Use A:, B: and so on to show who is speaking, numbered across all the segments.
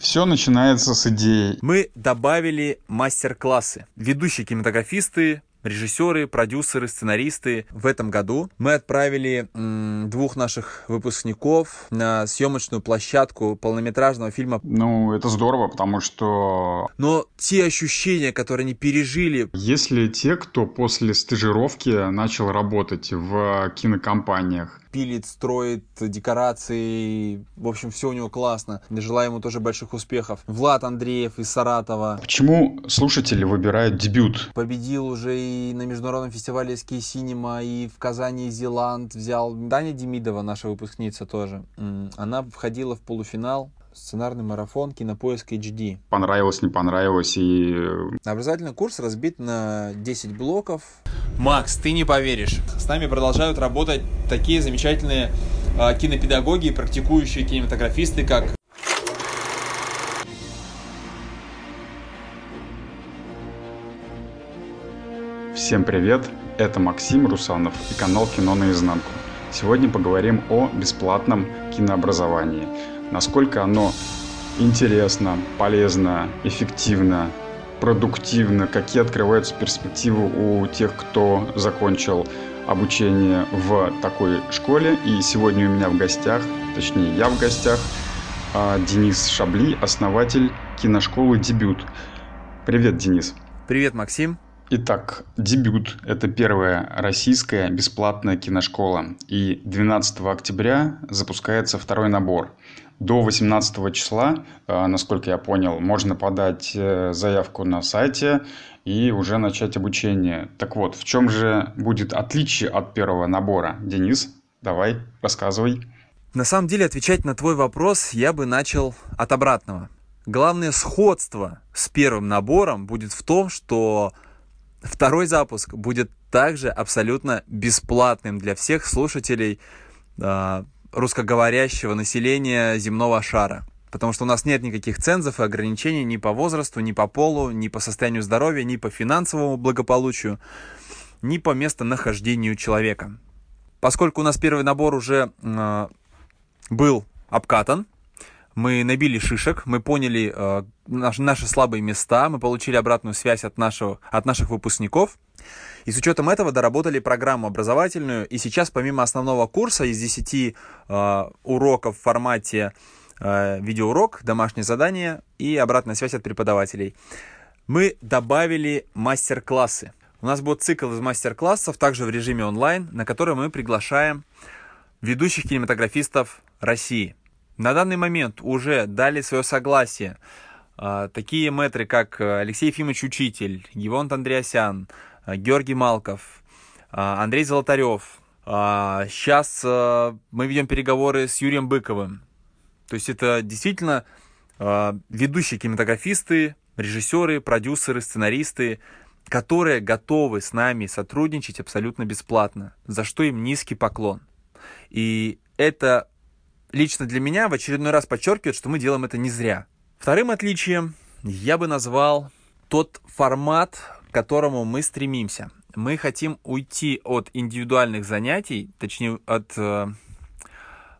A: Все начинается с идеи.
B: Мы добавили мастер-классы. Ведущие кинематографисты, режиссеры, продюсеры, сценаристы. В этом году мы отправили двух наших выпускников на съемочную площадку полнометражного фильма.
A: Ну, это здорово, потому что...
B: Но те ощущения, которые они пережили...
A: Если те, кто после стажировки начал работать в кинокомпаниях,
B: пилит, строит декорации. В общем, все у него классно. Желаю ему тоже больших успехов. Влад Андреев из Саратова.
A: Почему слушатели выбирают дебют?
B: Победил уже и на международном фестивале Ski Cinema, и в Казани Зеланд взял. Даня Демидова, наша выпускница тоже. Она входила в полуфинал сценарный марафон Кинопоиск HD.
A: Понравилось, не понравилось и...
B: Образовательный курс разбит на 10 блоков. Макс, ты не поверишь. С нами продолжают работать такие замечательные э, кинопедагоги и практикующие кинематографисты, как
A: Всем привет, это Максим Русанов и канал Кино наизнанку. Сегодня поговорим о бесплатном кинообразовании. Насколько оно интересно, полезно, эффективно, продуктивно, какие открываются перспективы у тех, кто закончил обучение в такой школе. И сегодня у меня в гостях, точнее я в гостях, а, Денис Шабли, основатель киношколы «Дебют». Привет, Денис.
B: Привет, Максим.
A: Итак, «Дебют» — это первая российская бесплатная киношкола. И 12 октября запускается второй набор. До 18 числа, э, насколько я понял, можно подать э, заявку на сайте и уже начать обучение. Так вот, в чем же будет отличие от первого набора? Денис, давай, рассказывай.
B: На самом деле, отвечать на твой вопрос я бы начал от обратного. Главное сходство с первым набором будет в том, что второй запуск будет также абсолютно бесплатным для всех слушателей а, русскоговорящего населения земного шара. Потому что у нас нет никаких цензов и ограничений ни по возрасту, ни по полу, ни по состоянию здоровья, ни по финансовому благополучию, ни по местонахождению человека. Поскольку у нас первый набор уже э, был обкатан, мы набили шишек, мы поняли э, наш, наши слабые места, мы получили обратную связь от, нашего, от наших выпускников – и с учетом этого доработали программу образовательную. И сейчас помимо основного курса из 10 э, уроков в формате э, видеоурок, домашнее задание и обратная связь от преподавателей, мы добавили мастер-классы. У нас будет цикл из мастер-классов, также в режиме онлайн, на который мы приглашаем ведущих кинематографистов России. На данный момент уже дали свое согласие э, такие мэтры, как Алексей Ефимович Учитель, Гевонт Андреасян, Э, Георгий Малков, э, Андрей Золотарев. Сейчас э, мы ведем переговоры с Юрием Быковым. То есть это действительно ведущие кинематографисты, режиссеры, продюсеры, сценаристы, которые готовы с нами сотрудничать абсолютно бесплатно, за что им низкий поклон. И это лично для меня в очередной раз подчеркивает, что мы делаем это не зря. Вторым отличием я бы назвал тот формат, к которому мы стремимся. Мы хотим уйти от индивидуальных занятий, точнее от э,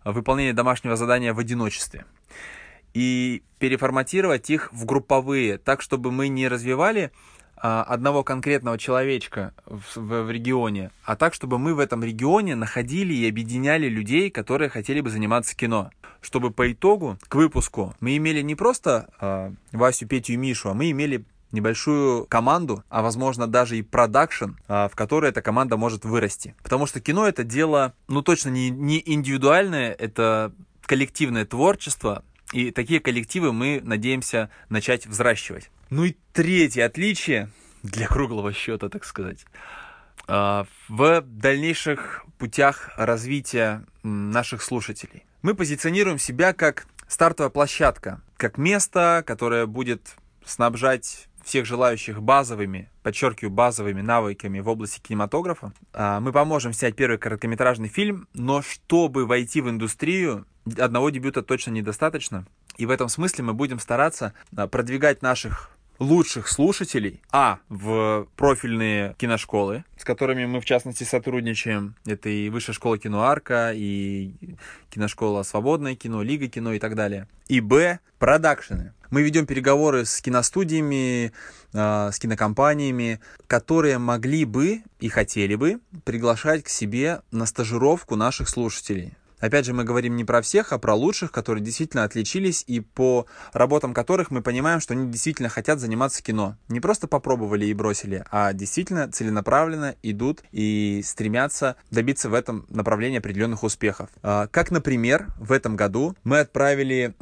B: выполнения домашнего задания в одиночестве, и переформатировать их в групповые, так чтобы мы не развивали э, одного конкретного человечка в, в, в регионе, а так, чтобы мы в этом регионе находили и объединяли людей, которые хотели бы заниматься кино. Чтобы по итогу, к выпуску, мы имели не просто э, Васю, Петю и Мишу, а мы имели небольшую команду, а возможно даже и продакшн, а, в которой эта команда может вырасти. Потому что кино это дело, ну точно не, не индивидуальное, это коллективное творчество, и такие коллективы мы надеемся начать взращивать. Ну и третье отличие, для круглого счета, так сказать, а, в дальнейших путях развития наших слушателей. Мы позиционируем себя как стартовая площадка, как место, которое будет снабжать всех желающих базовыми, подчеркиваю, базовыми навыками в области кинематографа. А, мы поможем снять первый короткометражный фильм, но чтобы войти в индустрию, одного дебюта точно недостаточно. И в этом смысле мы будем стараться а, продвигать наших лучших слушателей, а, в профильные киношколы, с которыми мы, в частности, сотрудничаем. Это и Высшая школа кино «Арка», и киношкола «Свободное кино», «Лига кино» и так далее. И, б, продакшены. Мы ведем переговоры с киностудиями, э, с кинокомпаниями, которые могли бы и хотели бы приглашать к себе на стажировку наших слушателей. Опять же, мы говорим не про всех, а про лучших, которые действительно отличились и по работам которых мы понимаем, что они действительно хотят заниматься кино. Не просто попробовали и бросили, а действительно целенаправленно идут и стремятся добиться в этом направлении определенных успехов. А, как, например, в этом году мы отправили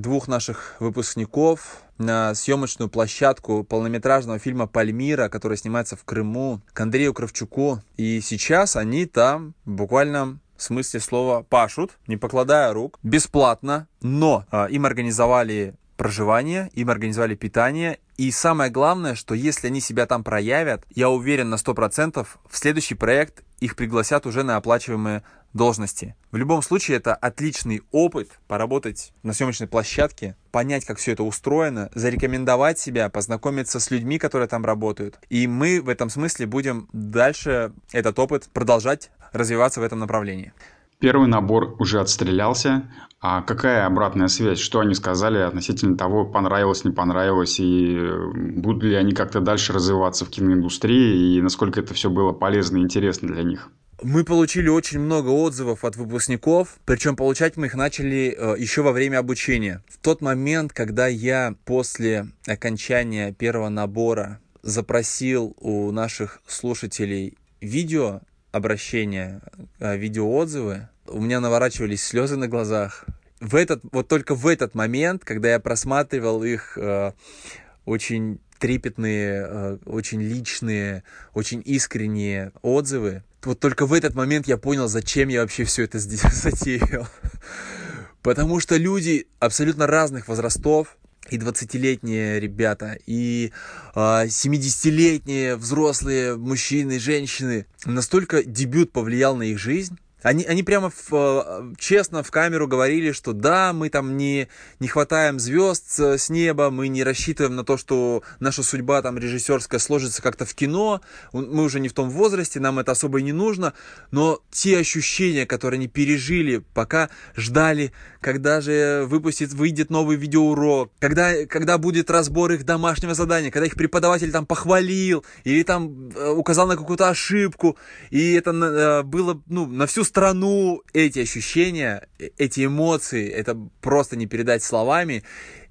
B: двух наших выпускников на съемочную площадку полнометражного фильма «Пальмира», который снимается в Крыму, к Андрею Кравчуку. И сейчас они там буквально в смысле слова пашут, не покладая рук, бесплатно, но э, им организовали проживание, им организовали питание. И самое главное, что если они себя там проявят, я уверен на 100%, в следующий проект их пригласят уже на оплачиваемые должности. В любом случае, это отличный опыт поработать на съемочной площадке, понять, как все это устроено, зарекомендовать себя, познакомиться с людьми, которые там работают. И мы в этом смысле будем дальше этот опыт продолжать развиваться в этом направлении.
A: Первый набор уже отстрелялся. А какая обратная связь? Что они сказали относительно того, понравилось, не понравилось, и будут ли они как-то дальше развиваться в киноиндустрии, и насколько это все было полезно и интересно для них?
B: Мы получили очень много отзывов от выпускников, причем получать мы их начали э, еще во время обучения. В тот момент, когда я после окончания первого набора запросил у наших слушателей видео обращения, э, видеоотзывы, у меня наворачивались слезы на глазах. В этот, вот только в этот момент, когда я просматривал их э, очень трепетные, э, очень личные, очень искренние отзывы, вот только в этот момент я понял, зачем я вообще все это затеял. Потому что люди абсолютно разных возрастов, и 20-летние ребята, и э, 70-летние взрослые мужчины, женщины. Настолько дебют повлиял на их жизнь, они, они прямо в, э, честно в камеру говорили, что да, мы там не, не хватаем звезд с неба, мы не рассчитываем на то, что наша судьба там режиссерская сложится как-то в кино, мы уже не в том возрасте, нам это особо и не нужно, но те ощущения, которые они пережили, пока ждали, когда же выпустит, выйдет новый видеоурок, когда, когда будет разбор их домашнего задания, когда их преподаватель там похвалил или там э, указал на какую-то ошибку, и это э, было ну, на всю страну эти ощущения, э, эти эмоции, это просто не передать словами.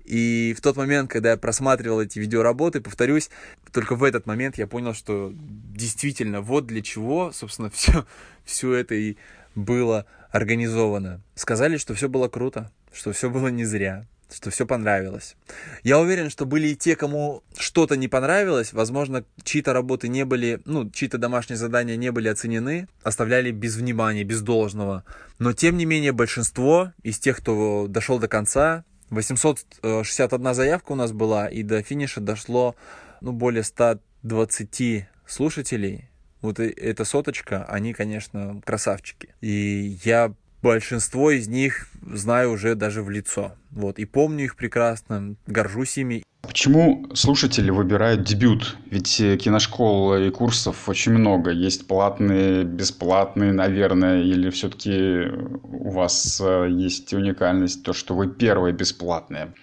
B: И в тот момент, когда я просматривал эти видеоработы, повторюсь, только в этот момент я понял, что действительно вот для чего, собственно, все, все это и было организовано. Сказали, что все было круто, что все было не зря что все понравилось. Я уверен, что были и те, кому что-то не понравилось, возможно, чьи-то работы не были, ну, чьи-то домашние задания не были оценены, оставляли без внимания, без должного. Но, тем не менее, большинство из тех, кто дошел до конца, 861 заявка у нас была, и до финиша дошло, ну, более 120 слушателей. Вот эта соточка, они, конечно, красавчики. И я большинство из них знаю уже даже в лицо. Вот, и помню их прекрасно, горжусь ими.
A: Почему слушатели выбирают дебют? Ведь э, киношкол и курсов очень много. Есть платные, бесплатные, наверное, или все-таки у вас э, есть уникальность, то, что вы первые бесплатные?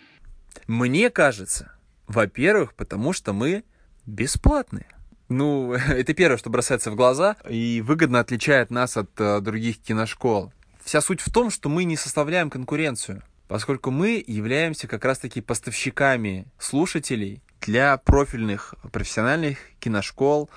B: Мне кажется, во-первых, потому что мы бесплатные. Ну, это первое, что бросается в глаза и выгодно отличает нас от э, других киношкол. Вся суть в том, что мы не составляем конкуренцию, поскольку мы являемся как раз-таки поставщиками слушателей для профильных профессиональных киношкол,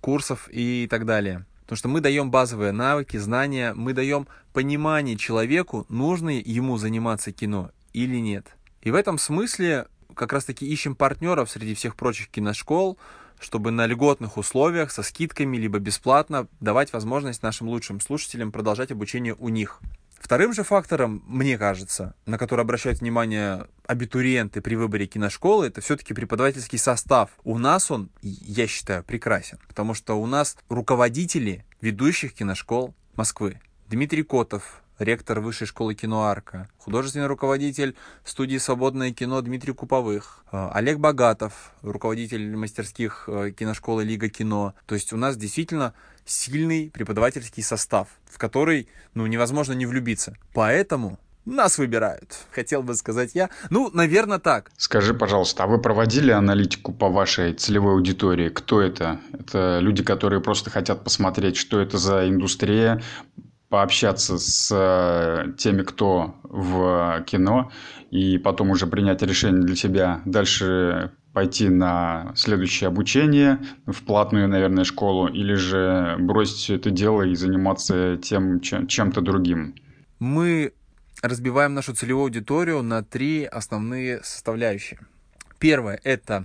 B: курсов и так далее. Потому что мы даем базовые навыки, знания, мы даем понимание человеку, нужно ему заниматься кино или нет. И в этом смысле как раз-таки ищем партнеров среди всех прочих киношкол, чтобы на льготных условиях, со скидками, либо бесплатно давать возможность нашим лучшим слушателям продолжать обучение у них. Вторым же фактором, мне кажется, на который обращают внимание абитуриенты при выборе киношколы, это все-таки преподавательский состав. У нас он, я считаю, прекрасен, потому что у нас руководители ведущих киношкол Москвы. Дмитрий Котов, ректор Высшей школы кино «Арка», художественный руководитель студии «Свободное кино» Дмитрий Куповых, э, Олег Богатов, руководитель мастерских э, киношколы «Лига кино». То есть у нас действительно сильный преподавательский состав, в который ну, невозможно не влюбиться. Поэтому нас выбирают, хотел бы сказать я. Ну, наверное, так.
A: Скажи, пожалуйста, а вы проводили аналитику по вашей целевой аудитории? Кто это? Это люди, которые просто хотят посмотреть, что это за индустрия, пообщаться с э, теми, кто в кино, и потом уже принять решение для себя дальше пойти на следующее обучение в платную, наверное, школу, или же бросить все это дело и заниматься тем чем-то другим?
B: Мы разбиваем нашу целевую аудиторию на три основные составляющие. Первое – это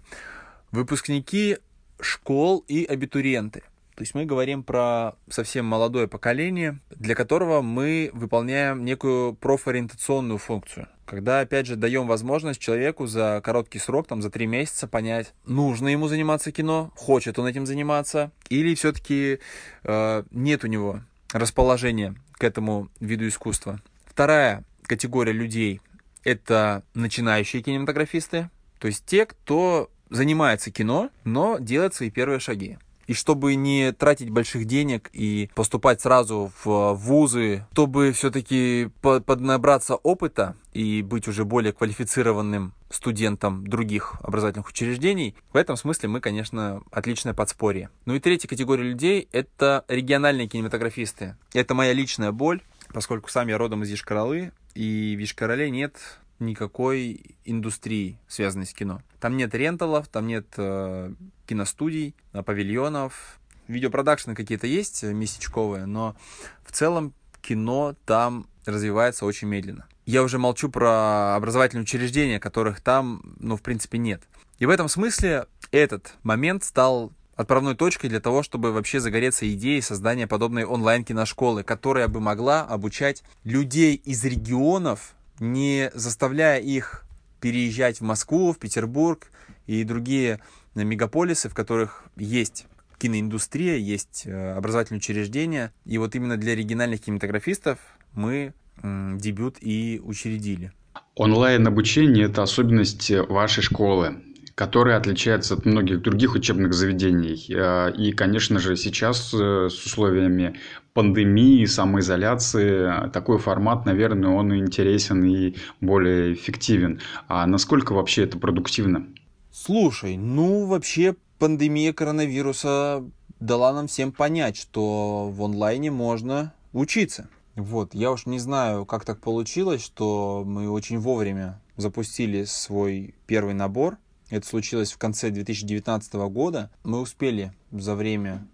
B: выпускники школ и абитуриенты. То есть мы говорим про совсем молодое поколение, для которого мы выполняем некую профориентационную функцию. Когда, опять же, даем возможность человеку за короткий срок, там, за три месяца понять, нужно ему заниматься кино, хочет он этим заниматься, или все-таки э, нет у него расположения к этому виду искусства. Вторая категория людей — это начинающие кинематографисты, то есть те, кто занимается кино, но делает свои первые шаги. И чтобы не тратить больших денег и поступать сразу в вузы, чтобы все-таки поднабраться опыта и быть уже более квалифицированным студентом других образовательных учреждений, в этом смысле мы, конечно, отличное подспорье. Ну и третья категория людей — это региональные кинематографисты. Это моя личная боль, поскольку сам я родом из Ешкаралы, и в Ешкарале нет никакой индустрии, связанной с кино. Там нет ренталов, там нет э, киностудий, э, павильонов. Видеопродакшны какие-то есть э, местечковые, но в целом кино там развивается очень медленно. Я уже молчу про образовательные учреждения, которых там, ну, в принципе, нет. И в этом смысле этот момент стал отправной точкой для того, чтобы вообще загореться идеей создания подобной онлайн-киношколы, которая бы могла обучать людей из регионов, не заставляя их переезжать в Москву, в Петербург и другие мегаполисы, в которых есть киноиндустрия, есть э, образовательные учреждения. И вот именно для региональных кинематографистов мы дебют и учредили.
A: Онлайн-обучение – это особенность вашей школы которая отличается от многих других учебных заведений. Э, и, конечно же, сейчас э, с условиями пандемии, самоизоляции, такой формат, наверное, он интересен и более эффективен. А насколько вообще это продуктивно?
B: Слушай, ну вообще пандемия коронавируса дала нам всем понять, что в онлайне можно учиться. Вот, я уж не знаю, как так получилось, что мы очень вовремя запустили свой первый набор это случилось в конце 2019 года. Мы успели за время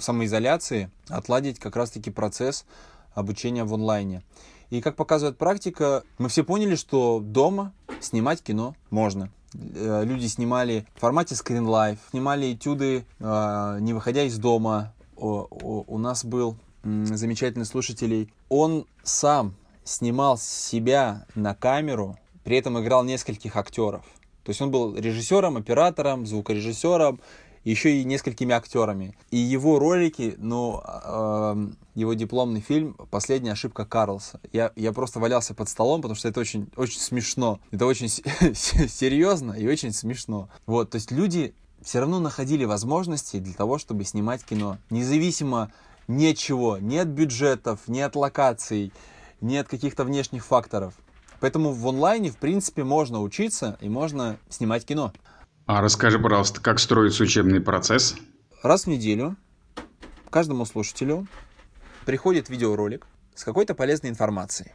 B: самоизоляции отладить как раз-таки процесс обучения в онлайне. И как показывает практика, мы все поняли, что дома снимать кино можно. Э, люди снимали в формате Screen Life, снимали этюды, э, не выходя из дома. У нас был замечательный слушатель. Он сам снимал себя на камеру, при этом играл нескольких актеров. То есть он был режиссером, оператором, звукорежиссером, еще и несколькими актерами. И его ролики, ну, э, его дипломный фильм «Последняя ошибка Карлса». Я, я просто валялся под столом, потому что это очень, очень смешно. Это очень серьезно и очень смешно. Вот, то есть люди все равно находили возможности для того, чтобы снимать кино. Независимо ни от чего, ни от бюджетов, ни от локаций, ни от каких-то внешних факторов. Поэтому в онлайне, в принципе, можно учиться и можно снимать кино.
A: А расскажи, пожалуйста, как строится учебный процесс?
B: Раз в неделю каждому слушателю приходит видеоролик с какой-то полезной информацией.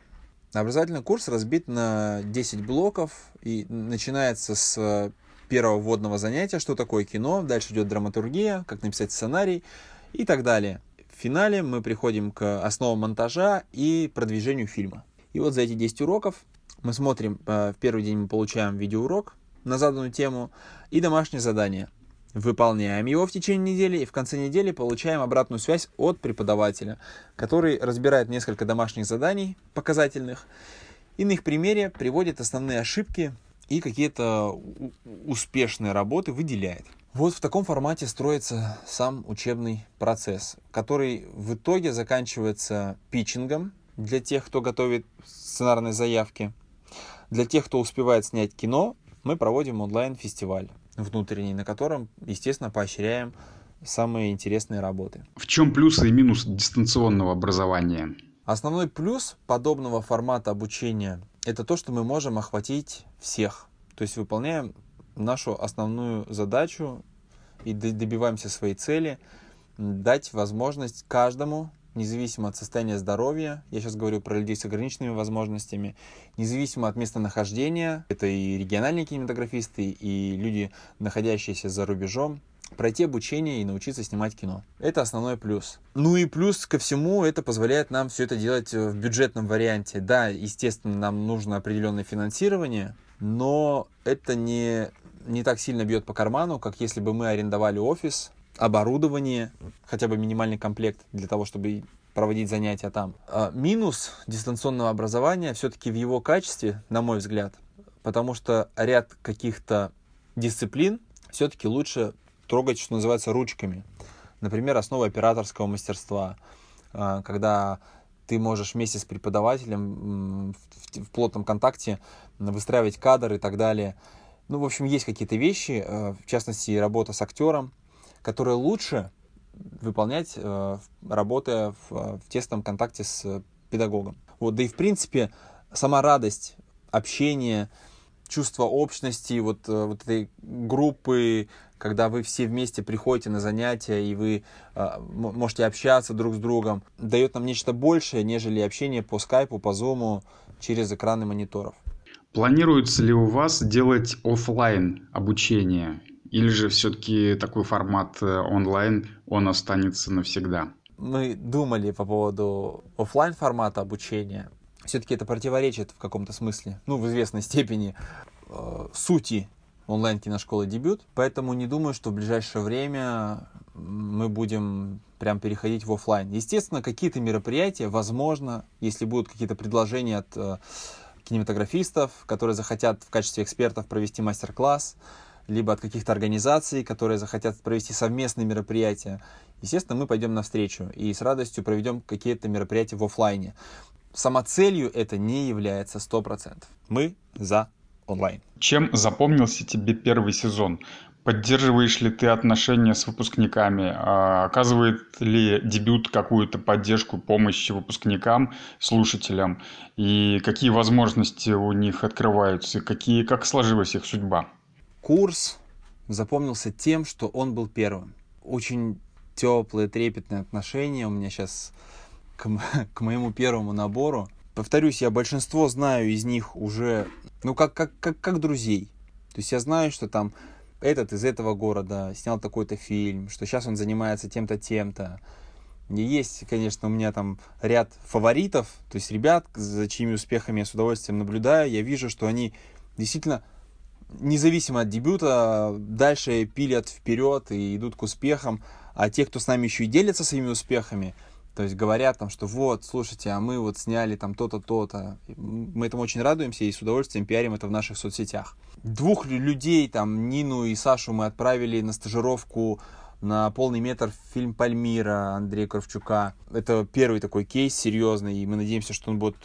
B: Образовательный курс разбит на 10 блоков и начинается с первого вводного занятия, что такое кино, дальше идет драматургия, как написать сценарий и так далее. В финале мы приходим к основам монтажа и продвижению фильма. И вот за эти 10 уроков мы смотрим, э, в первый день мы получаем видеоурок на заданную тему и домашнее задание. Выполняем его в течение недели и в конце недели получаем обратную связь от преподавателя, который разбирает несколько домашних заданий показательных и на их примере приводит основные ошибки и какие-то успешные работы выделяет. Вот в таком формате строится сам учебный процесс, который в итоге заканчивается питчингом, для тех, кто готовит сценарные заявки. Для тех, кто успевает снять кино, мы проводим онлайн-фестиваль внутренний, на котором, естественно, поощряем самые интересные работы.
A: В чем плюсы и минусы дистанционного образования?
B: Основной плюс подобного формата обучения – это то, что мы можем охватить всех. То есть выполняем нашу основную задачу и добиваемся своей цели – дать возможность каждому независимо от состояния здоровья, я сейчас говорю про людей с ограниченными возможностями, независимо от местонахождения, это и региональные кинематографисты, и люди, находящиеся за рубежом, пройти обучение и научиться снимать кино. Это основной плюс. Ну и плюс ко всему, это позволяет нам все это делать в бюджетном варианте. Да, естественно, нам нужно определенное финансирование, но это не, не так сильно бьет по карману, как если бы мы арендовали офис, оборудование, хотя бы минимальный комплект для того, чтобы проводить занятия там. А минус дистанционного образования все-таки в его качестве, на мой взгляд, потому что ряд каких-то дисциплин все-таки лучше трогать, что называется, ручками. Например, основы операторского мастерства, а, когда ты можешь вместе с преподавателем в плотном контакте выстраивать кадр и так далее. Ну, в общем, есть какие-то вещи, а, в частности, работа с актером, которые лучше выполнять, э, работая в, в тесном контакте с педагогом. Вот, да и в принципе сама радость общения, чувство общности, вот, э, вот этой группы, когда вы все вместе приходите на занятия и вы э, можете общаться друг с другом, дает нам нечто большее, нежели общение по скайпу, по зуму, через экраны мониторов.
A: Планируется ли у вас делать офлайн обучение или же все-таки такой формат э, онлайн, он останется навсегда?
B: Мы думали по поводу офлайн формата обучения. Все-таки это противоречит в каком-то смысле, ну, в известной степени, э, сути онлайн-киношколы «Дебют». Поэтому не думаю, что в ближайшее время мы будем прям переходить в офлайн. Естественно, какие-то мероприятия, возможно, если будут какие-то предложения от э, кинематографистов, которые захотят в качестве экспертов провести мастер-класс, либо от каких-то организаций, которые захотят провести совместные мероприятия, естественно, мы пойдем навстречу и с радостью проведем какие-то мероприятия в офлайне. Самоцелью это не является 100%. Мы за онлайн.
A: Чем запомнился тебе первый сезон? Поддерживаешь ли ты отношения с выпускниками? А оказывает ли дебют какую-то поддержку, помощь выпускникам, слушателям? И какие возможности у них открываются? Какие, как сложилась их судьба?
B: Курс запомнился тем, что он был первым. Очень теплые, трепетные отношения у меня сейчас к, к моему первому набору. Повторюсь, я большинство знаю из них уже, ну, как, как, как, как друзей. То есть я знаю, что там этот из этого города снял такой-то фильм, что сейчас он занимается тем-то, тем-то. Есть, конечно, у меня там ряд фаворитов, то есть ребят, за чьими успехами я с удовольствием наблюдаю. Я вижу, что они действительно независимо от дебюта, дальше пилят вперед и идут к успехам. А те, кто с нами еще и делятся своими успехами, то есть говорят там, что вот, слушайте, а мы вот сняли там то-то, то-то. Мы этому очень радуемся и с удовольствием пиарим это в наших соцсетях. Двух людей, там, Нину и Сашу мы отправили на стажировку на полный метр в фильм «Пальмира» Андрея Кравчука. Это первый такой кейс серьезный, и мы надеемся, что он будет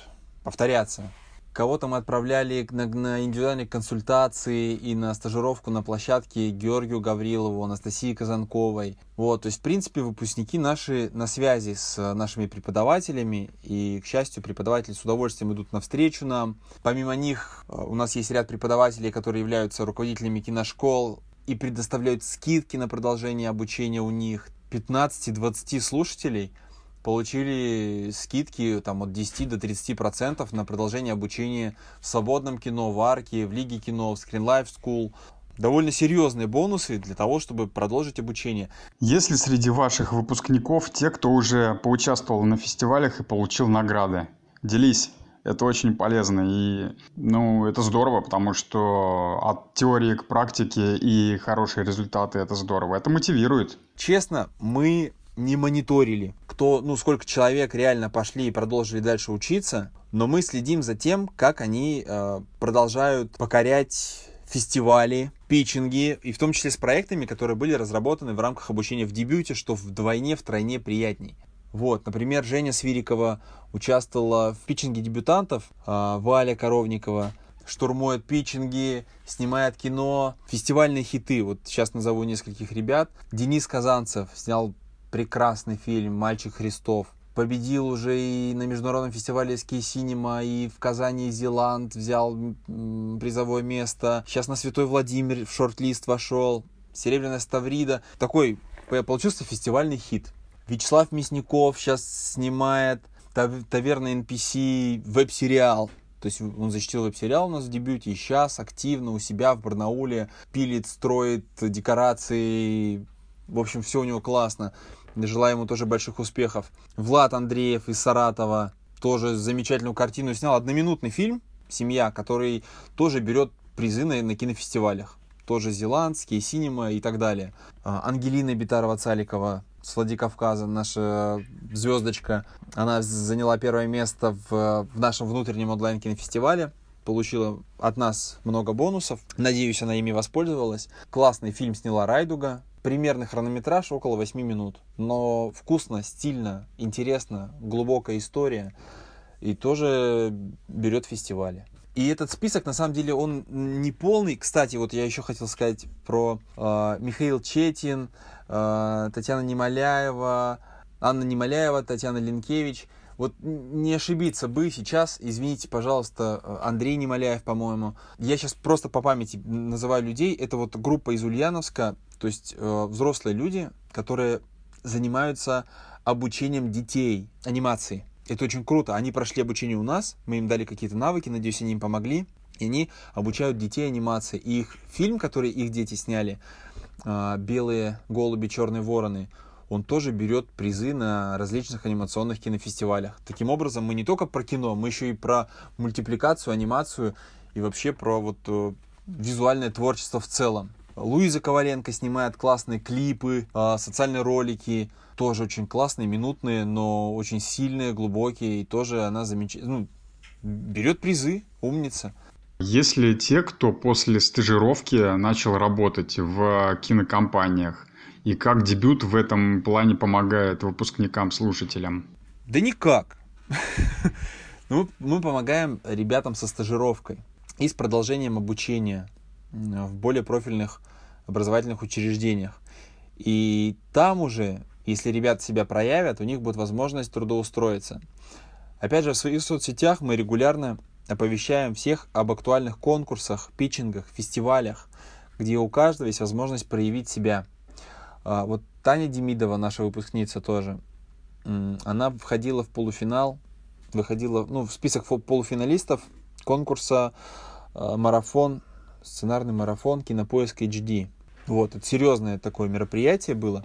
B: повторяться. Кого-то мы отправляли на, на индивидуальные консультации и на стажировку на площадке Георгию Гаврилову, Анастасии Казанковой. Вот, то есть, в принципе, выпускники наши на связи с нашими преподавателями, и, к счастью, преподаватели с удовольствием идут навстречу нам. Помимо них, э, у нас есть ряд преподавателей, которые являются руководителями киношкол и предоставляют скидки на продолжение обучения у них. 15-20 слушателей – получили скидки там, от 10 до 30 процентов на продолжение обучения в свободном кино, в Арке, в Лиге кино, в Screen Life School. Довольно серьезные бонусы для того, чтобы продолжить обучение.
A: Есть ли среди ваших выпускников те, кто уже поучаствовал на фестивалях и получил награды? Делись. Это очень полезно и, ну, это здорово, потому что от теории к практике и хорошие результаты это здорово. Это мотивирует.
B: Честно, мы не мониторили, кто, ну, сколько человек реально пошли и продолжили дальше учиться, но мы следим за тем, как они э, продолжают покорять фестивали, питчинги, и в том числе с проектами, которые были разработаны в рамках обучения в дебюте, что вдвойне, втройне приятней. Вот, например, Женя Свирикова участвовала в питчинге дебютантов, а Валя Коровникова штурмует питчинги, снимает кино, фестивальные хиты. Вот сейчас назову нескольких ребят. Денис Казанцев снял прекрасный фильм «Мальчик Христов». Победил уже и на международном фестивале «Ски Синема», и в Казани Зеланд взял призовое место. Сейчас на Святой Владимир в шорт-лист вошел. Серебряная Ставрида. Такой получился фестивальный хит. Вячеслав Мясников сейчас снимает Таверна NPC веб-сериал. То есть он защитил веб-сериал у нас в дебюте, и сейчас активно у себя в Барнауле пилит, строит декорации. В общем, все у него классно. Желаю ему тоже больших успехов. Влад Андреев из Саратова тоже замечательную картину снял. Одноминутный фильм «Семья», который тоже берет призы на, на кинофестивалях. Тоже Зеландский, Синема и так далее. А, Ангелина Битарова-Цаликова с Владикавказа, наша звездочка. Она заняла первое место в, в нашем внутреннем онлайн-кинофестивале. Получила от нас много бонусов. Надеюсь, она ими воспользовалась. Классный фильм сняла Райдуга. Примерный хронометраж около 8 минут. Но вкусно, стильно, интересно, глубокая история. И тоже берет фестивали. И этот список, на самом деле, он не полный. Кстати, вот я еще хотел сказать про э, Михаил Четин, э, Татьяна Немоляева, Анна Немоляева, Татьяна Линкевич. Вот не ошибиться бы сейчас, извините, пожалуйста, Андрей Немоляев, по-моему. Я сейчас просто по памяти называю людей. Это вот группа из Ульяновска, то есть э, взрослые люди, которые занимаются обучением детей анимации. Это очень круто. Они прошли обучение у нас, мы им дали какие-то навыки, надеюсь, они им помогли. И они обучают детей анимации. И их фильм, который их дети сняли, а, «Белые голуби, черные вороны», он тоже берет призы на различных анимационных кинофестивалях. Таким образом, мы не только про кино, мы еще и про мультипликацию, анимацию и вообще про вот э, визуальное творчество в целом. Луиза Коваленко снимает классные клипы, а, социальные ролики, тоже очень классные, минутные, но очень сильные, глубокие, и тоже она замечательно, ну, берет призы, умница.
A: Есть ли те, кто после стажировки начал работать в кинокомпаниях? И как дебют в этом плане помогает выпускникам-слушателям?
B: Да никак. Ну, мы помогаем ребятам со стажировкой и с продолжением обучения в более профильных образовательных учреждениях. И там уже если ребята себя проявят, у них будет возможность трудоустроиться. Опять же, в своих соцсетях мы регулярно оповещаем всех об актуальных конкурсах, питчингах, фестивалях, где у каждого есть возможность проявить себя. А, вот Таня Демидова, наша выпускница тоже, она входила в полуфинал, выходила ну, в список полуфиналистов конкурса а, марафон, сценарный марафон Кинопоиск HD. Вот, это серьезное такое мероприятие было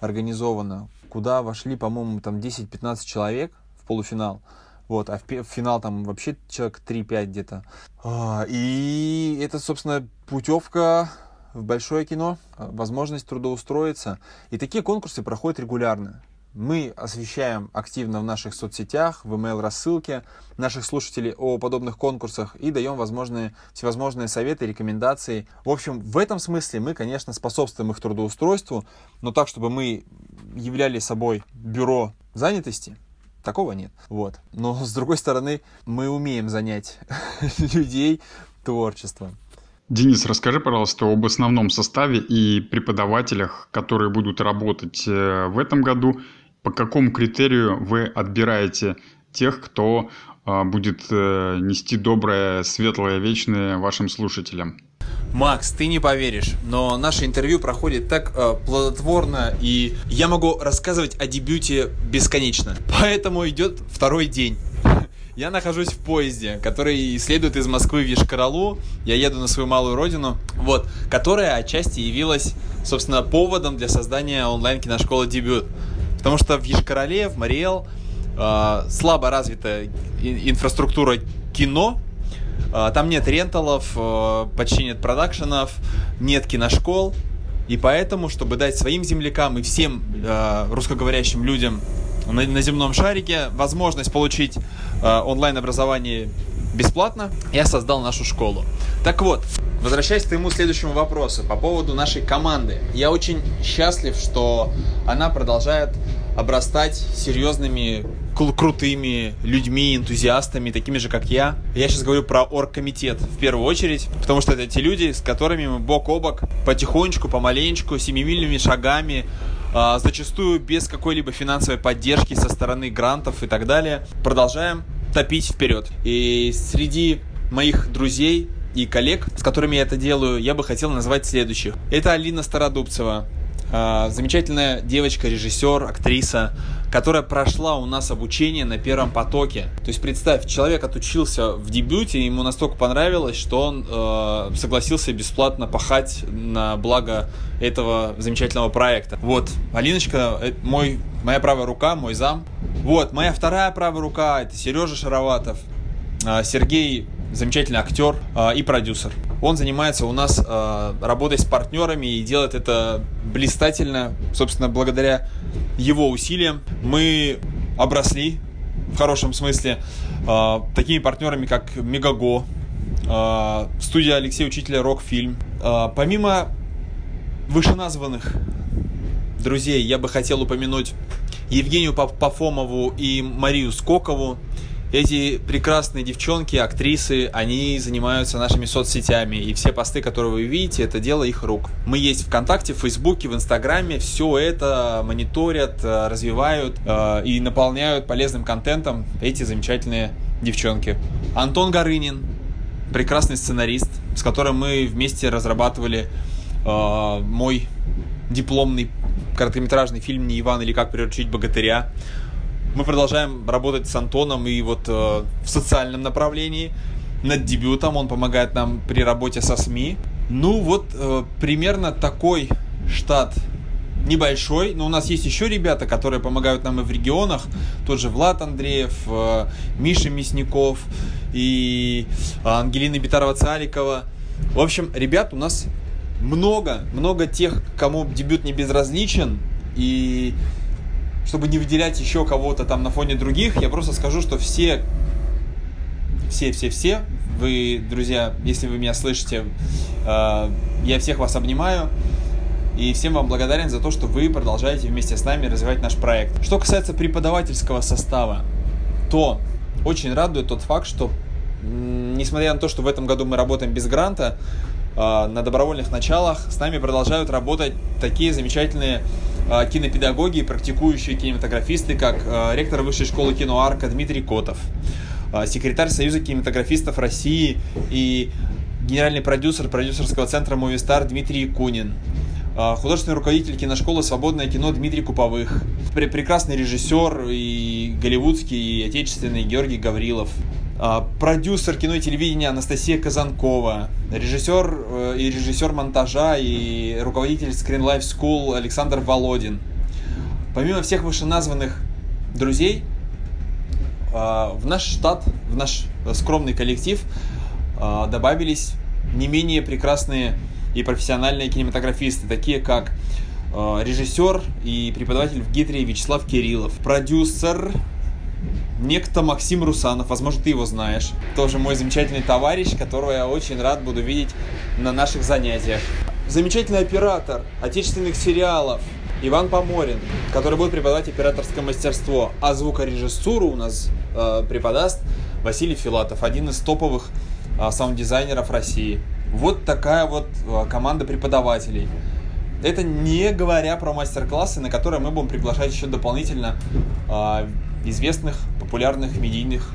B: организовано, куда вошли, по-моему, там 10-15 человек в полуфинал. Вот, а в, финал там вообще человек 3-5 где-то. А, и это, собственно, путевка в большое кино, возможность трудоустроиться. И такие конкурсы проходят регулярно. Мы освещаем активно в наших соцсетях, в email-рассылке наших слушателей о подобных конкурсах и даем возможные, всевозможные советы, рекомендации. В общем, в этом смысле мы, конечно, способствуем их трудоустройству, но так, чтобы мы являли собой бюро занятости, такого нет. Вот. Но, с другой стороны, мы умеем занять людей творчеством.
A: Денис, расскажи, пожалуйста, об основном составе и преподавателях, которые будут работать э, в этом году по какому критерию вы отбираете тех, кто а, будет э, нести доброе, светлое, вечное вашим слушателям?
B: Макс, ты не поверишь, но наше интервью проходит так э, плодотворно, и я могу рассказывать о дебюте бесконечно. Поэтому идет второй день. Я нахожусь в поезде, который следует из Москвы в Ешкаралу. Я еду на свою малую родину, вот, которая отчасти явилась, собственно, поводом для создания онлайн-киношколы «Дебют». Потому что в Ешкарале, в Мариэл э, слабо развита инфраструктура кино, э, там нет ренталов, э, почти нет продакшенов, нет киношкол. И поэтому, чтобы дать своим землякам и всем э, русскоговорящим людям на, на земном шарике возможность получить э, онлайн-образование бесплатно, я создал нашу школу. Так вот, возвращаясь к твоему следующему вопросу по поводу нашей команды. Я очень счастлив, что она продолжает обрастать серьезными крутыми людьми, энтузиастами, такими же, как я. Я сейчас говорю про оргкомитет в первую очередь, потому что это те люди, с которыми мы бок о бок потихонечку, помаленечку, семимильными шагами а, зачастую без какой-либо финансовой поддержки со стороны грантов и так далее, продолжаем топить вперед. И среди моих друзей и коллег, с которыми я это делаю, я бы хотел назвать следующих. Это Алина Стародубцева, а, замечательная девочка, режиссер, актриса, которая прошла у нас обучение на первом потоке. То есть представь, человек отучился в дебюте, ему настолько понравилось, что он э, согласился бесплатно пахать на благо этого замечательного проекта. Вот, Алиночка, э, мой, моя правая рука, мой зам. Вот, моя вторая правая рука, это Сережа Шароватов. Э, Сергей замечательный актер э, и продюсер. Он занимается у нас э, работой с партнерами и делает это блистательно. Собственно, благодаря его усилиям мы обросли в хорошем смысле такими партнерами, как Мегаго, студия Алексея Учителя Рок-фильм. Помимо вышеназванных друзей, я бы хотел упомянуть Евгению Пафомову и Марию Скокову, эти прекрасные девчонки, актрисы, они занимаются нашими соцсетями, и все посты, которые вы видите, это дело их рук. Мы есть ВКонтакте, в Фейсбуке, в Инстаграме, все это мониторят, э, развивают э, и наполняют полезным контентом эти замечательные девчонки. Антон Горынин, прекрасный сценарист, с которым мы вместе разрабатывали э, мой дипломный короткометражный фильм «Не Иван или как приручить богатыря». Мы продолжаем работать с Антоном и вот э, в социальном направлении над дебютом. Он помогает нам при работе со СМИ. Ну вот э, примерно такой штат небольшой, но у нас есть еще ребята, которые помогают нам и в регионах. Тот же Влад Андреев, э, Миша Мясников и э, Ангелина Битарова-Цаликова. В общем, ребят у нас много, много тех, кому дебют не безразличен. И чтобы не выделять еще кого-то там на фоне других, я просто скажу, что все, все, все, все, вы, друзья, если вы меня слышите, э, я всех вас обнимаю. И всем вам благодарен за то, что вы продолжаете вместе с нами развивать наш проект. Что касается преподавательского состава, то очень радует тот факт, что несмотря на то, что в этом году мы работаем без гранта, на добровольных началах. С нами продолжают работать такие замечательные Э, кинопедагоги и практикующие кинематографисты, как э, ректор Высшей школы кино «Арка» Дмитрий Котов, э, секретарь Союза кинематографистов России и генеральный продюсер продюсерского центра «Мувистар» Дмитрий Кунин, художественный руководитель киношколы «Свободное кино» Дмитрий Куповых, прекрасный режиссер и голливудский, и отечественный Георгий Гаврилов, продюсер кино и телевидения Анастасия Казанкова, режиссер э, и режиссер монтажа и руководитель Screen Life School Александр Володин. Помимо всех вышеназванных друзей, в наш штат, в наш скромный коллектив добавились не менее прекрасные и профессиональные кинематографисты, такие как режиссер и преподаватель в ГИТРе Вячеслав Кириллов, продюсер некто Максим Русанов, возможно, ты его знаешь. Тоже мой замечательный товарищ, которого я очень рад буду видеть на наших занятиях. Замечательный оператор отечественных сериалов Иван Поморин, который будет преподавать операторское мастерство, а звукорежиссуру у нас э, преподаст Василий Филатов, один из топовых э, саунд-дизайнеров России. Вот такая вот э, команда преподавателей. Это не говоря про мастер-классы, на которые мы будем приглашать еще дополнительно э, известных, популярных, медийных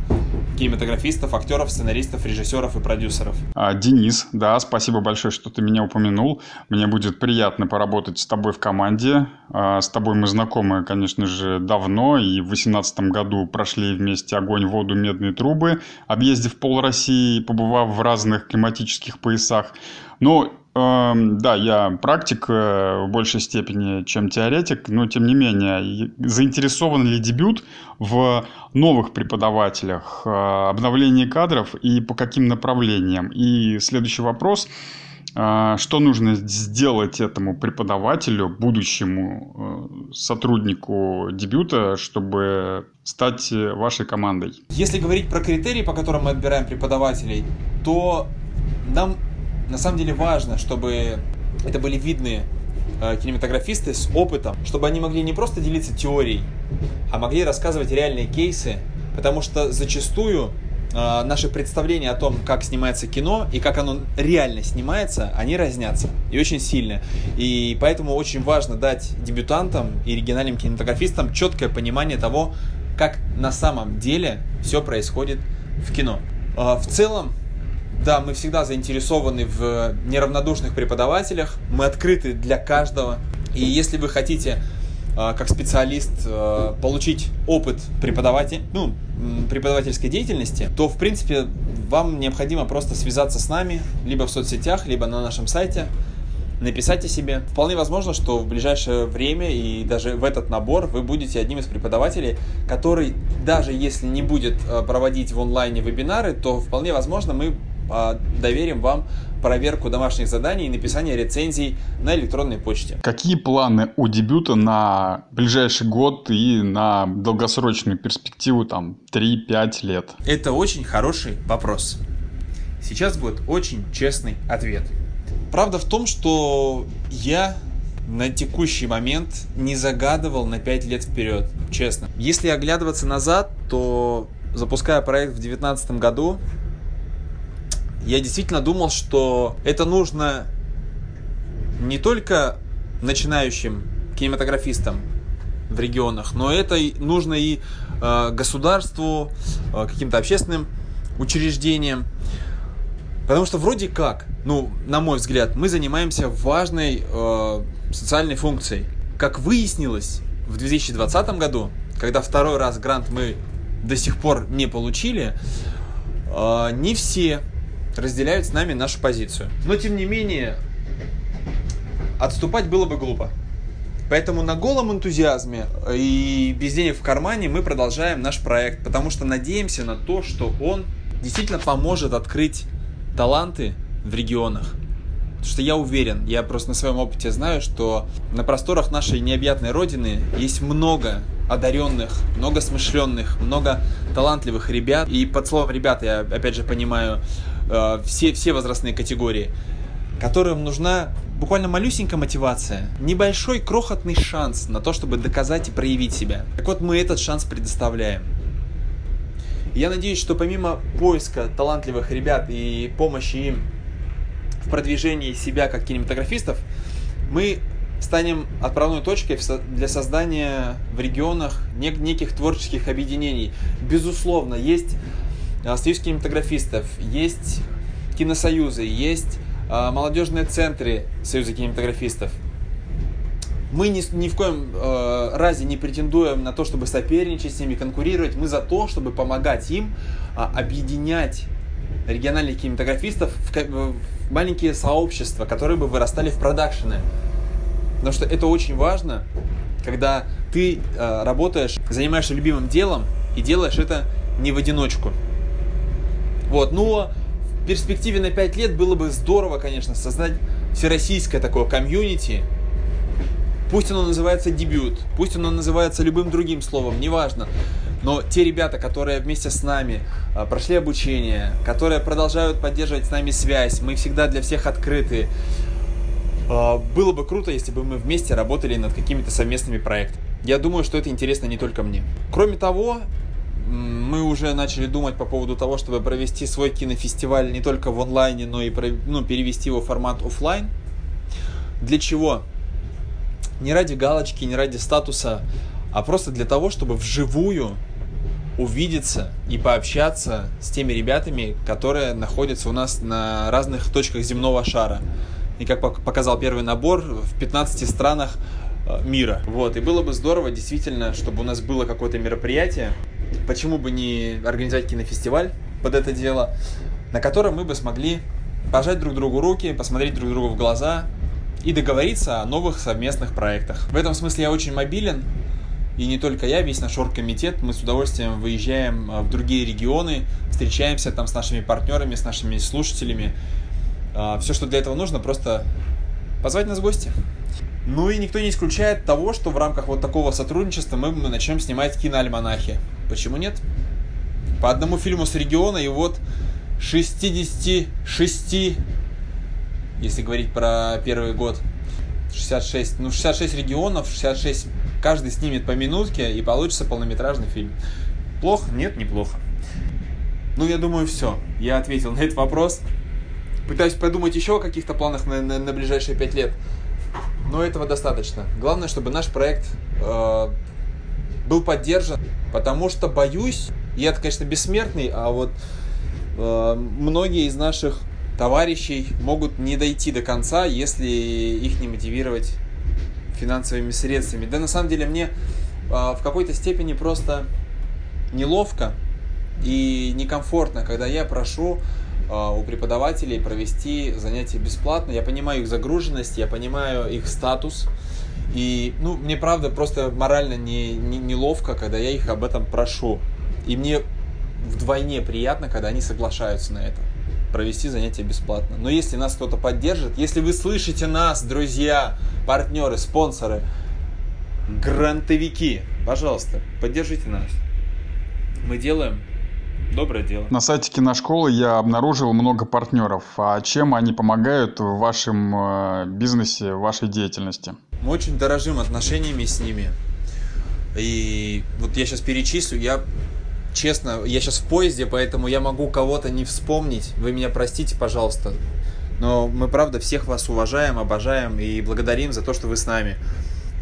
B: кинематографистов, актеров, сценаристов, режиссеров и продюсеров.
A: А, Денис, да, спасибо большое, что ты меня упомянул. Мне будет приятно поработать с тобой в команде. А, с тобой мы знакомы, конечно же, давно, и в 2018 году прошли вместе огонь, воду, медные трубы, объездив пол России, побывав в разных климатических поясах. Но да, я практик э, в большей степени, чем теоретик, но тем не менее, заинтересован ли дебют в новых преподавателях, э, обновлении кадров и по каким направлениям? И следующий вопрос. А, что нужно сделать этому преподавателю, будущему э, сотруднику дебюта, чтобы стать вашей командой?
B: Если говорить про критерии, по которым мы отбираем преподавателей, то нам на самом деле важно, чтобы это были видные э, кинематографисты с опытом, чтобы они могли не просто делиться теорией, а могли рассказывать реальные кейсы, потому что зачастую э, наши представления о том, как снимается кино и как оно реально снимается, они разнятся и очень сильно. И поэтому очень важно дать дебютантам и оригинальным кинематографистам четкое понимание того, как на самом деле все происходит в кино. Э, в целом, да, мы всегда заинтересованы в неравнодушных преподавателях, мы открыты для каждого. И если вы хотите а, как специалист а, получить опыт преподаватель, ну, преподавательской деятельности, то, в принципе, вам необходимо просто связаться с нами, либо в соцсетях, либо на нашем сайте, написать о себе. Вполне возможно, что в ближайшее время и даже в этот набор вы будете одним из преподавателей, который, даже если не будет а, проводить в онлайне вебинары, то вполне возможно мы доверим вам проверку домашних заданий и написание рецензий на электронной почте.
A: Какие планы у дебюта на ближайший год и на долгосрочную перспективу там 3-5 лет?
B: Это очень хороший вопрос. Сейчас будет очень честный ответ. Правда в том, что я на текущий момент не загадывал на 5 лет вперед, честно. Если оглядываться назад, то запуская проект в 2019 году, я действительно думал, что это нужно не только начинающим кинематографистам в регионах, но это нужно и э, государству, э, каким-то общественным учреждениям. Потому что вроде как, ну, на мой взгляд, мы занимаемся важной э, социальной функцией. Как выяснилось в 2020 году, когда второй раз грант мы до сих пор не получили, э, не все разделяют с нами нашу позицию. Но тем не менее, отступать было бы глупо. Поэтому на голом энтузиазме и без денег в кармане мы продолжаем наш проект, потому что надеемся на то, что он действительно поможет открыть таланты в регионах. Потому что я уверен, я просто на своем опыте знаю, что на просторах нашей необъятной родины есть много одаренных, много смышленных, много талантливых ребят. И под словом ребят я опять же понимаю э, все, все возрастные категории, которым нужна буквально малюсенькая мотивация, небольшой крохотный шанс на то, чтобы доказать и проявить себя. Так вот, мы этот шанс предоставляем. Я надеюсь, что помимо поиска талантливых ребят и помощи им в продвижении себя как кинематографистов, мы станем отправной точкой для создания в регионах неких творческих объединений. Безусловно, есть союз кинематографистов, есть киносоюзы, есть а, молодежные центры Союза кинематографистов. Мы ни, ни в коем э, разе не претендуем на то, чтобы соперничать с ними, конкурировать. Мы за то, чтобы помогать им э, объединять региональных кинематографистов в, в маленькие сообщества, которые бы вырастали в продакшены. Потому что это очень важно, когда ты э, работаешь, занимаешься любимым делом и делаешь это не в одиночку. Вот, но в перспективе на 5 лет было бы здорово, конечно, создать всероссийское такое комьюнити. Пусть оно называется дебют, пусть оно называется любым другим словом, неважно. Но те ребята, которые вместе с нами а, прошли обучение, которые продолжают поддерживать с нами связь, мы всегда для всех открыты. А, было бы круто, если бы мы вместе работали над какими-то совместными проектами. Я думаю, что это интересно не только мне. Кроме того, мы уже начали думать по поводу того, чтобы провести свой кинофестиваль не только в онлайне, но и ну, перевести его в формат офлайн. Для чего? Не ради галочки, не ради статуса, а просто для того, чтобы вживую увидеться и пообщаться с теми ребятами, которые находятся у нас на разных точках земного шара. И как показал первый набор, в 15 странах э, мира. Вот, и было бы здорово действительно, чтобы у нас было какое-то мероприятие, почему бы не организовать кинофестиваль под это дело, на котором мы бы смогли пожать друг другу руки, посмотреть друг другу в глаза и договориться о новых совместных проектах. В этом смысле я очень мобилен, и не только я, весь наш оргкомитет, мы с удовольствием выезжаем а, в другие регионы, встречаемся там с нашими партнерами, с нашими слушателями, А, все, что для этого нужно, просто позвать нас в гости. Ну и никто не исключает того, что в рамках вот такого сотрудничества мы начнем снимать киноальманахи. Почему нет? По одному фильму с региона и вот 66, если говорить про первый год, 66, ну 66 регионов, 66, каждый снимет по минутке и получится полнометражный фильм. Плохо? Нет, неплохо. Ну, я думаю, все. Я ответил на этот вопрос. Пытаюсь подумать еще о каких-то планах на, на, на ближайшие пять лет. Но этого достаточно. Главное, чтобы наш проект э, был поддержан, потому что боюсь, я, конечно, бессмертный, а вот э, многие из наших товарищей могут не дойти до конца, если их не мотивировать финансовыми средствами. Да на самом деле мне э, в какой-то степени просто неловко и некомфортно, когда я прошу у преподавателей провести занятия бесплатно. Я понимаю их загруженность, я понимаю их статус. И, ну, мне правда просто морально не, не, неловко, когда я их об этом прошу. И мне вдвойне приятно, когда они соглашаются на это. Провести занятия бесплатно. Но если нас кто-то поддержит, если вы слышите нас, друзья, партнеры, спонсоры, грантовики, пожалуйста, поддержите нас. Мы делаем Доброе дело.
A: На сайте киношколы я обнаружил много партнеров. А чем они помогают в вашем э, бизнесе, в вашей деятельности?
B: Мы очень дорожим отношениями с ними. И вот я сейчас перечислю, я честно, я сейчас в поезде, поэтому я могу кого-то не вспомнить. Вы меня простите, пожалуйста. Но мы, правда, всех вас уважаем, обожаем и благодарим за то, что вы с нами.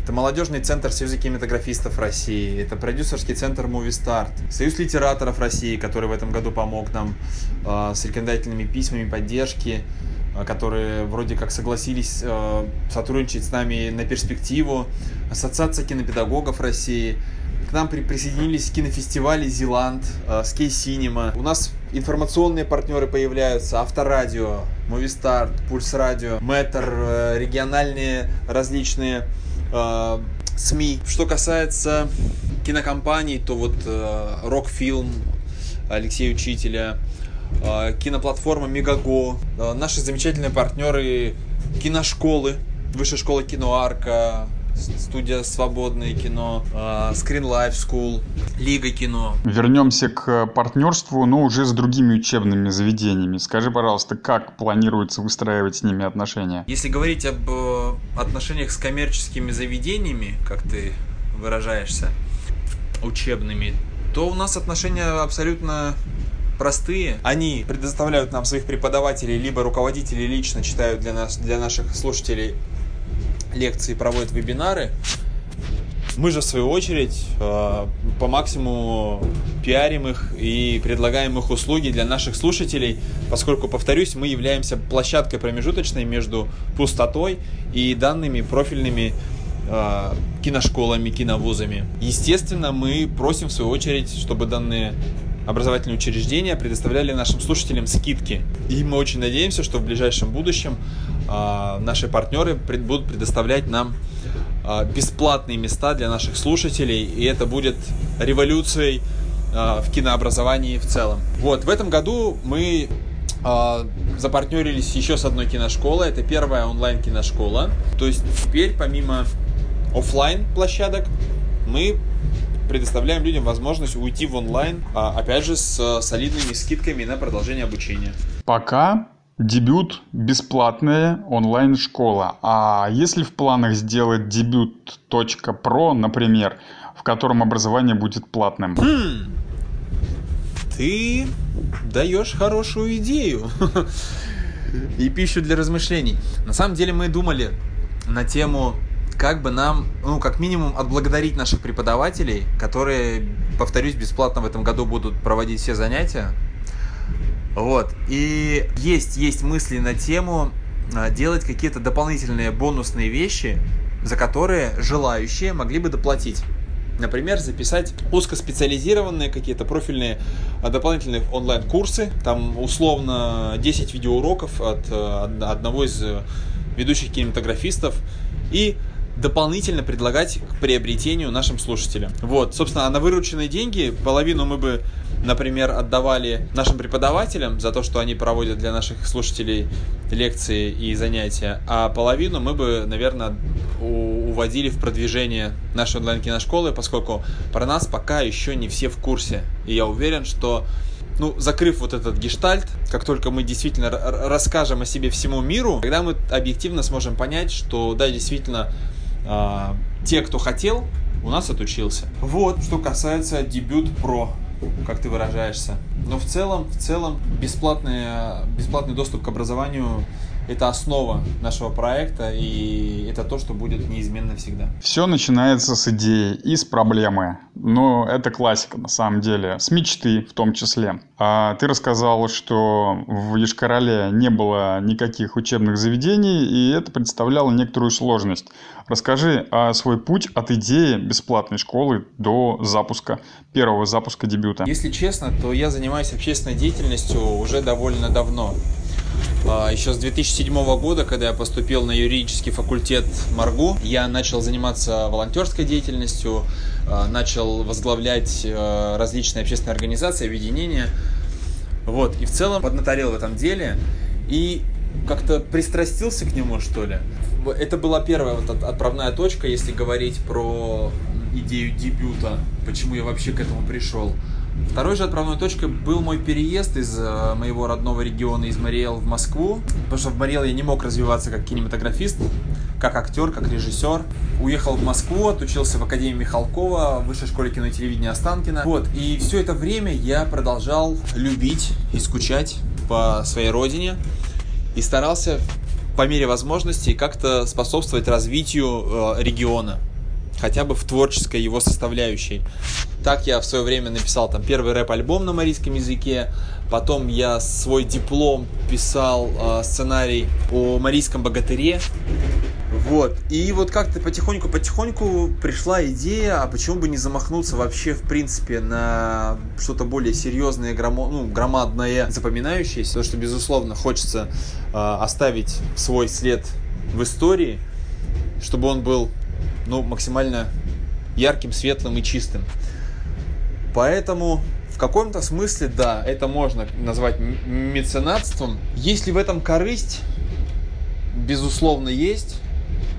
B: Это молодежный центр Союза кинематографистов России, это продюсерский центр Movie Start, Союз литераторов России, который в этом году помог нам э, с рекомендательными письмами поддержки, э, которые вроде как согласились э, сотрудничать с нами на перспективу, Ассоциация кинопедагогов России, к нам при присоединились кинофестивали Зеланд, Скей Синема. У нас информационные партнеры появляются, Авторадио, Movistar, Пульс Радио, Мэтр, э, региональные различные э, СМИ. Что касается кинокомпаний, то вот э, Рокфилм Алексея Учителя, э, киноплатформа Мегаго, э, наши замечательные партнеры киношколы, Высшая школа киноарка, студия «Свободное кино», uh, Screen Life School, Лига кино.
A: Вернемся к партнерству, но уже с другими учебными заведениями. Скажи, пожалуйста, как планируется выстраивать с ними отношения?
B: Если говорить об э, отношениях с коммерческими заведениями, как ты выражаешься, учебными, то у нас отношения абсолютно простые. Они предоставляют нам своих преподавателей, либо руководители лично читают для, нас, для наших слушателей лекции, проводят вебинары. Мы же, в свою очередь, э, по максимуму пиарим их и предлагаем их услуги для наших слушателей, поскольку, повторюсь, мы являемся площадкой промежуточной между пустотой и данными профильными э, киношколами, киновузами. Естественно, мы просим, в свою очередь, чтобы данные образовательные учреждения предоставляли нашим слушателям скидки. И мы очень надеемся, что в ближайшем будущем э, наши партнеры будут предоставлять нам бесплатные места для наших слушателей, и это будет революцией э, в кинообразовании в целом. Вот, в этом году мы э, запартнерились еще с одной киношколой. Это первая онлайн киношкола. То есть теперь помимо офлайн площадок мы предоставляем людям возможность уйти в онлайн, а, опять же, с солидными скидками на продолжение обучения.
A: Пока дебют бесплатная онлайн-школа. А если в планах сделать дебют.про, например, в котором образование будет платным?
B: Хм. Ты даешь хорошую идею и пищу для размышлений. На самом деле мы думали на тему как бы нам, ну, как минимум, отблагодарить наших преподавателей, которые, повторюсь, бесплатно в этом году будут проводить все занятия. Вот. И есть, есть мысли на тему а, делать какие-то дополнительные бонусные вещи, за которые желающие могли бы доплатить. Например, записать узкоспециализированные какие-то профильные а, дополнительные онлайн-курсы, там условно 10 видеоуроков от одного из ведущих кинематографистов, и дополнительно предлагать к приобретению нашим слушателям. Вот, собственно, а на вырученные деньги половину мы бы например, отдавали нашим преподавателям за то, что они проводят для наших слушателей лекции и занятия, а половину мы бы, наверное, уводили в продвижение нашей онлайн-киношколы, поскольку про нас пока еще не все в курсе. И я уверен, что ну, закрыв вот этот гештальт, как только мы действительно расскажем о себе всему миру, тогда мы объективно сможем понять, что да, действительно, э, те, кто хотел, у нас отучился. Вот, что касается дебют про, как ты выражаешься. Но в целом, в целом, бесплатный, бесплатный доступ к образованию это основа нашего проекта, и это то, что будет неизменно всегда.
A: Все начинается с идеи и с проблемы. Но это классика на самом деле, с мечты в том числе. А ты рассказал, что в Ешкарале не было никаких учебных заведений, и это представляло некоторую сложность. Расскажи о свой путь от идеи бесплатной школы до запуска, первого запуска дебюта.
B: Если честно, то я занимаюсь общественной деятельностью уже довольно давно. А, Еще с 2007 года, когда я поступил на юридический факультет МАРГУ, я начал заниматься волонтерской деятельностью, а, начал возглавлять а, различные общественные организации, объединения. Вот, и в целом поднаторел в этом деле и как-то пристрастился к нему, что ли. Это была первая вот отправная точка, если говорить про идею дебюта, почему я вообще к этому пришел. Второй же отправной точкой был мой переезд из э, моего родного региона, из Мариэл в Москву, потому что в Мариэл я не мог развиваться как кинематографист, как актер, как режиссер. Уехал в Москву, отучился в Академии Михалкова, в Высшей школе кино и телевидения Останкина. Вот, и все это время я продолжал любить и скучать по своей родине и старался по мере возможности как-то способствовать развитию э, региона хотя бы в творческой его составляющей. Так я в свое время написал там первый рэп-альбом на марийском языке, потом я свой диплом писал э, сценарий о марийском богатыре, вот. И вот как-то потихоньку-потихоньку пришла идея, а почему бы не замахнуться вообще, в принципе, на что-то более серьезное, громо, ну, громадное, запоминающееся, потому что, безусловно, хочется э, оставить свой след в истории, чтобы он был ну, максимально ярким, светлым и чистым. Поэтому в каком-то смысле, да, это можно назвать меценатством. Есть ли в этом корысть? Безусловно, есть.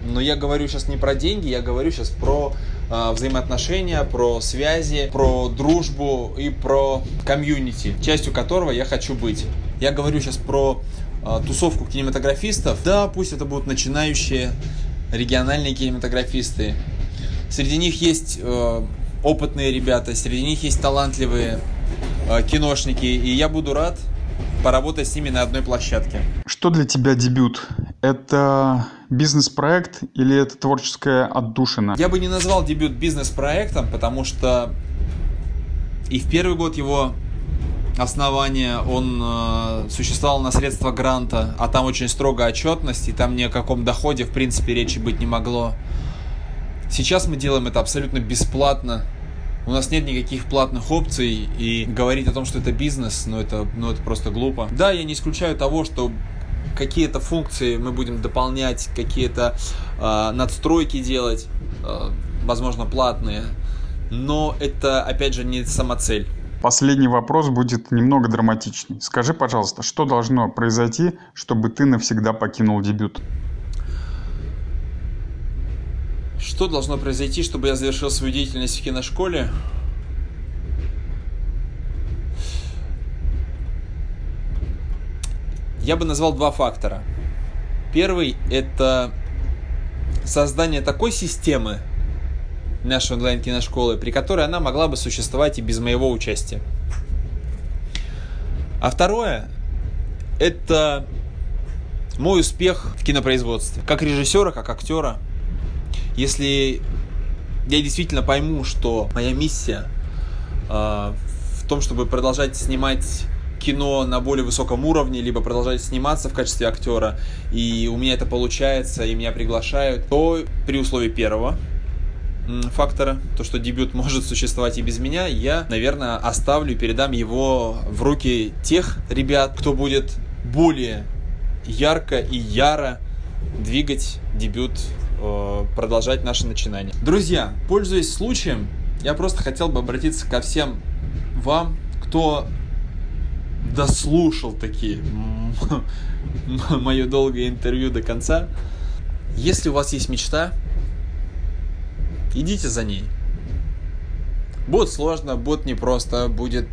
B: Но я говорю сейчас не про деньги, я говорю сейчас про э, взаимоотношения, про связи, про дружбу и про комьюнити, частью которого я хочу быть. Я говорю сейчас про э, тусовку кинематографистов. Да, пусть это будут начинающие региональные кинематографисты. Среди них есть э, опытные ребята, среди них есть талантливые э, киношники, и я буду рад поработать с ними на одной площадке.
A: Что для тебя дебют? Это бизнес-проект или это творческая отдушина?
B: Я бы не назвал дебют бизнес-проектом, потому что и в первый год его основания, он э, существовал на средства гранта, а там очень строгая отчетность, и там ни о каком доходе, в принципе, речи быть не могло. Сейчас мы делаем это абсолютно бесплатно. У нас нет никаких платных опций, и говорить о том, что это бизнес, ну это, ну это просто глупо. Да, я не исключаю того, что какие-то функции мы будем дополнять, какие-то э, надстройки делать, э, возможно, платные, но это, опять же, не самоцель.
A: Последний вопрос будет немного драматичный. Скажи, пожалуйста, что должно произойти, чтобы ты навсегда покинул дебют?
B: Что должно произойти, чтобы я завершил свою деятельность в киношколе? Я бы назвал два фактора. Первый – это создание такой системы, нашей онлайн-киношколы, при которой она могла бы существовать и без моего участия. А второе – это мой успех в кинопроизводстве. Как режиссера, как актера. Если я действительно пойму, что моя миссия э, в том, чтобы продолжать снимать кино на более высоком уровне, либо продолжать сниматься в качестве актера, и у меня это получается, и меня приглашают, то при условии первого – фактора, то, что дебют может существовать и без меня, я, наверное, оставлю и передам его в руки тех ребят, кто будет более ярко и яро двигать дебют, продолжать наше начинание. Друзья, пользуясь случаем, я просто хотел бы обратиться ко всем вам, кто дослушал такие мое долгое интервью до конца. Если у вас есть мечта, идите за ней. Будет сложно, будет непросто, будет,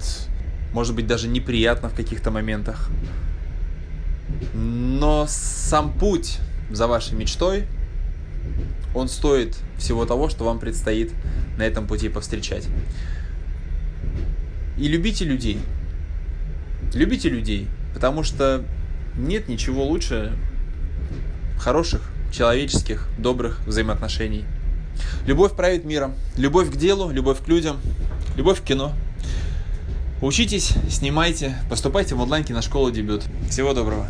B: может быть, даже неприятно в каких-то моментах. Но сам путь за вашей мечтой, он стоит всего того, что вам предстоит на этом пути повстречать. И любите людей. Любите людей, потому что нет ничего лучше хороших, человеческих, добрых взаимоотношений. Любовь правит миром. Любовь к делу, любовь к людям, любовь к кино. Учитесь, снимайте, поступайте в онлайн киношколу дебют. Всего доброго.